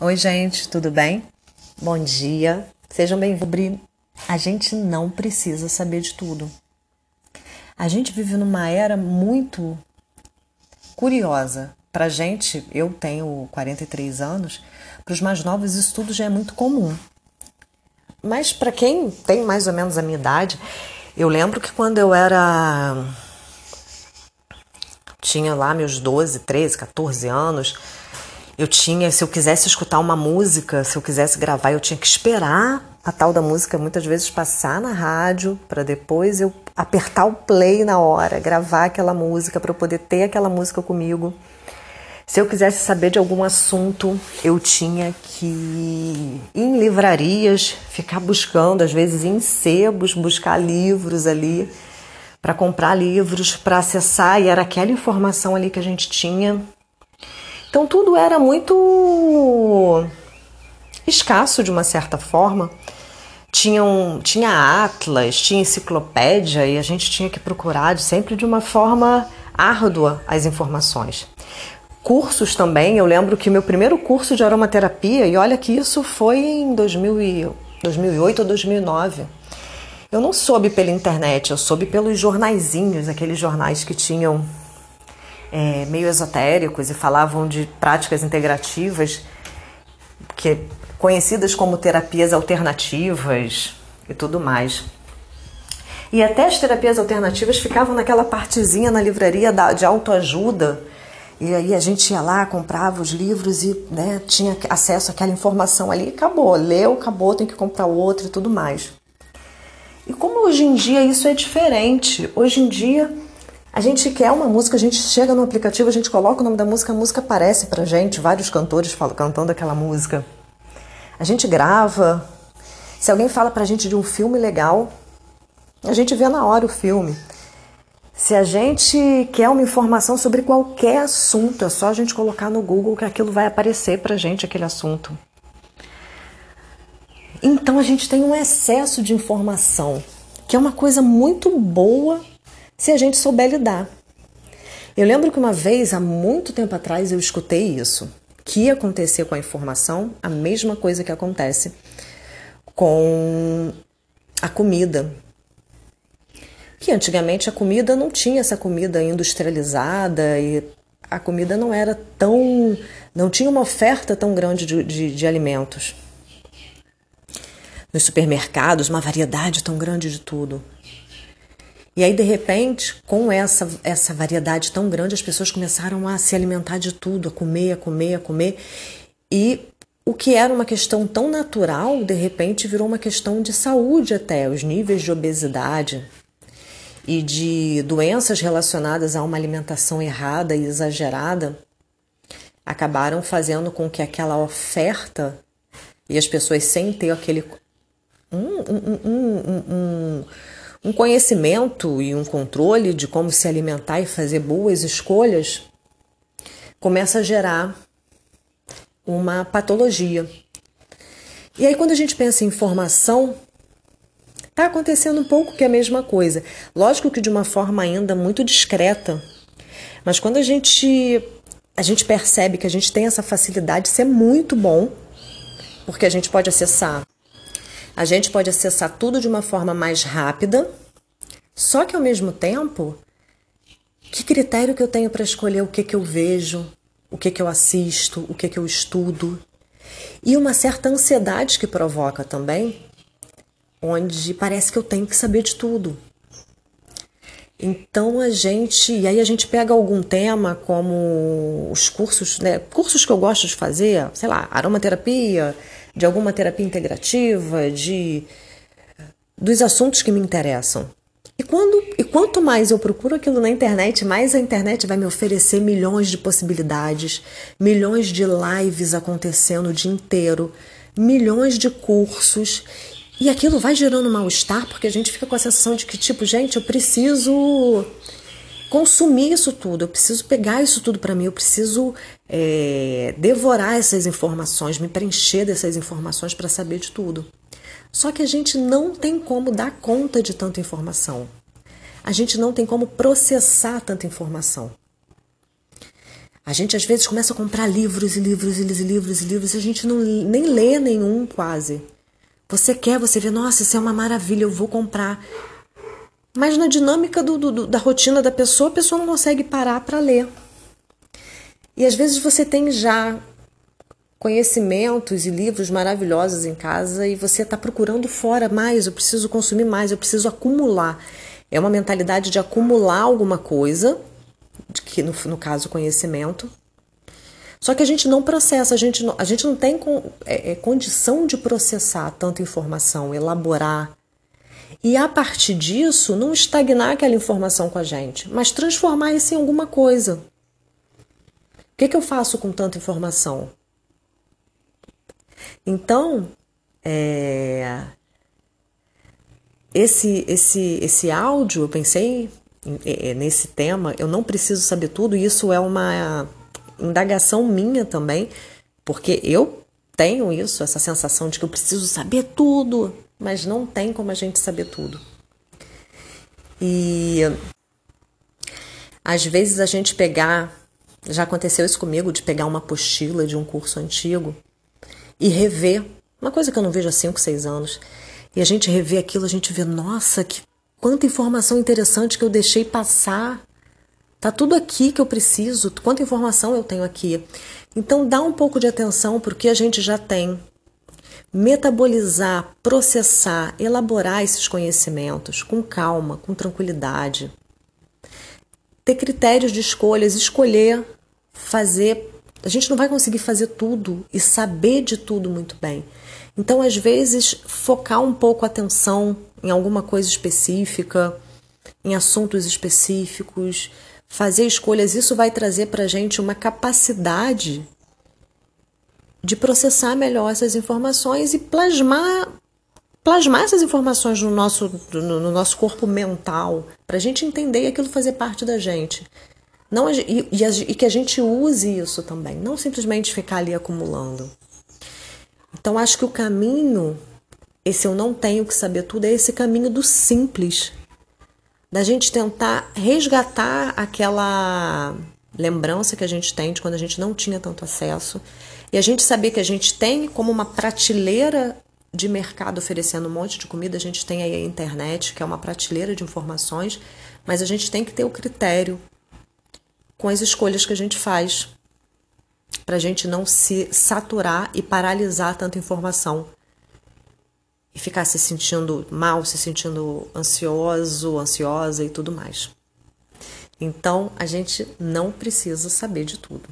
Oi, gente, tudo bem? Bom dia, sejam bem-vindos. A gente não precisa saber de tudo. A gente vive numa era muito curiosa. Pra gente, eu tenho 43 anos, para os mais novos isso tudo já é muito comum. Mas para quem tem mais ou menos a minha idade, eu lembro que quando eu era tinha lá meus 12, 13, 14 anos, eu tinha, se eu quisesse escutar uma música, se eu quisesse gravar, eu tinha que esperar a tal da música muitas vezes passar na rádio para depois eu apertar o play na hora, gravar aquela música para eu poder ter aquela música comigo. Se eu quisesse saber de algum assunto, eu tinha que ir em livrarias, ficar buscando, às vezes em sebos, buscar livros ali, para comprar livros, para acessar, e era aquela informação ali que a gente tinha então tudo era muito escasso de uma certa forma. Tinha, um, tinha atlas, tinha enciclopédia e a gente tinha que procurar sempre de uma forma árdua as informações. Cursos também, eu lembro que meu primeiro curso de aromaterapia, e olha que isso foi em 2000 2008 ou 2009. Eu não soube pela internet, eu soube pelos jornaizinhos, aqueles jornais que tinham é, meio esotéricos e falavam de práticas integrativas que conhecidas como terapias alternativas e tudo mais. E até as terapias alternativas ficavam naquela partezinha na livraria da, de autoajuda. E aí a gente ia lá, comprava os livros e né, tinha acesso àquela informação ali. Acabou, leu, acabou, tem que comprar outro e tudo mais. E como hoje em dia isso é diferente, hoje em dia a gente quer uma música, a gente chega no aplicativo, a gente coloca o nome da música, a música aparece pra gente, vários cantores falam, cantando aquela música. A gente grava. Se alguém fala pra gente de um filme legal, a gente vê na hora o filme. Se a gente quer uma informação sobre qualquer assunto, é só a gente colocar no Google que aquilo vai aparecer pra gente, aquele assunto. Então a gente tem um excesso de informação, que é uma coisa muito boa se a gente souber lidar. Eu lembro que uma vez, há muito tempo atrás, eu escutei isso, que ia acontecer com a informação a mesma coisa que acontece com a comida. Que antigamente a comida não tinha essa comida industrializada e a comida não era tão. não tinha uma oferta tão grande de, de, de alimentos. Nos supermercados, uma variedade tão grande de tudo. E aí, de repente, com essa, essa variedade tão grande, as pessoas começaram a se alimentar de tudo, a comer, a comer, a comer. E o que era uma questão tão natural, de repente virou uma questão de saúde até, os níveis de obesidade e de doenças relacionadas a uma alimentação errada e exagerada acabaram fazendo com que aquela oferta e as pessoas sem ter aquele um, um, um, um um conhecimento e um controle de como se alimentar e fazer boas escolhas, começa a gerar uma patologia. E aí, quando a gente pensa em informação, está acontecendo um pouco que é a mesma coisa. Lógico que de uma forma ainda muito discreta, mas quando a gente, a gente percebe que a gente tem essa facilidade, isso é muito bom, porque a gente pode acessar a gente pode acessar tudo de uma forma mais rápida, só que ao mesmo tempo, que critério que eu tenho para escolher o que, que eu vejo, o que, que eu assisto, o que, que eu estudo? E uma certa ansiedade que provoca também, onde parece que eu tenho que saber de tudo. Então a gente, e aí a gente pega algum tema como os cursos, né, cursos que eu gosto de fazer, sei lá, aromaterapia, de alguma terapia integrativa, de dos assuntos que me interessam. E, quando, e quanto mais eu procuro aquilo na internet, mais a internet vai me oferecer milhões de possibilidades, milhões de lives acontecendo o dia inteiro, milhões de cursos. E aquilo vai gerando mal-estar, porque a gente fica com a sensação de que, tipo, gente, eu preciso consumir isso tudo, eu preciso pegar isso tudo para mim, eu preciso é, devorar essas informações, me preencher dessas informações para saber de tudo. Só que a gente não tem como dar conta de tanta informação. A gente não tem como processar tanta informação. A gente às vezes começa a comprar livros e livros e livros e livros e a gente não, nem lê nenhum quase. Você quer, você vê, nossa, isso é uma maravilha, eu vou comprar. Mas na dinâmica do, do, da rotina da pessoa, a pessoa não consegue parar para ler. E às vezes você tem já conhecimentos e livros maravilhosos em casa e você está procurando fora mais, eu preciso consumir mais, eu preciso acumular. É uma mentalidade de acumular alguma coisa, que no, no caso conhecimento. Só que a gente não processa, a gente não, a gente não tem é, é, condição de processar tanta informação, elaborar. E a partir disso, não estagnar aquela informação com a gente, mas transformar isso em alguma coisa. O que, que eu faço com tanta informação? Então, é, esse, esse, esse áudio, eu pensei nesse tema, eu não preciso saber tudo, isso é uma indagação minha também, porque eu tenho isso, essa sensação de que eu preciso saber tudo, mas não tem como a gente saber tudo. E às vezes a gente pegar, já aconteceu isso comigo, de pegar uma apostila de um curso antigo e rever, uma coisa que eu não vejo há 5, 6 anos, e a gente revê aquilo, a gente vê, nossa, que quanta informação interessante que eu deixei passar. Tá tudo aqui que eu preciso, quanta informação eu tenho aqui. Então dá um pouco de atenção para o que a gente já tem. Metabolizar, processar, elaborar esses conhecimentos com calma, com tranquilidade. Ter critérios de escolhas, escolher, fazer. A gente não vai conseguir fazer tudo e saber de tudo muito bem. Então, às vezes, focar um pouco a atenção em alguma coisa específica, em assuntos específicos, fazer escolhas, isso vai trazer para a gente uma capacidade de processar melhor essas informações e plasmar plasmar essas informações no nosso, no, no nosso corpo mental, para a gente entender aquilo fazer parte da gente. Não, e, e, e que a gente use isso também, não simplesmente ficar ali acumulando. Então, acho que o caminho, esse eu não tenho que saber tudo, é esse caminho do simples, da gente tentar resgatar aquela lembrança que a gente tem de quando a gente não tinha tanto acesso e a gente saber que a gente tem como uma prateleira de mercado oferecendo um monte de comida, a gente tem aí a internet, que é uma prateleira de informações, mas a gente tem que ter o critério com as escolhas que a gente faz para a gente não se saturar e paralisar tanta informação e ficar se sentindo mal, se sentindo ansioso, ansiosa e tudo mais. Então, a gente não precisa saber de tudo.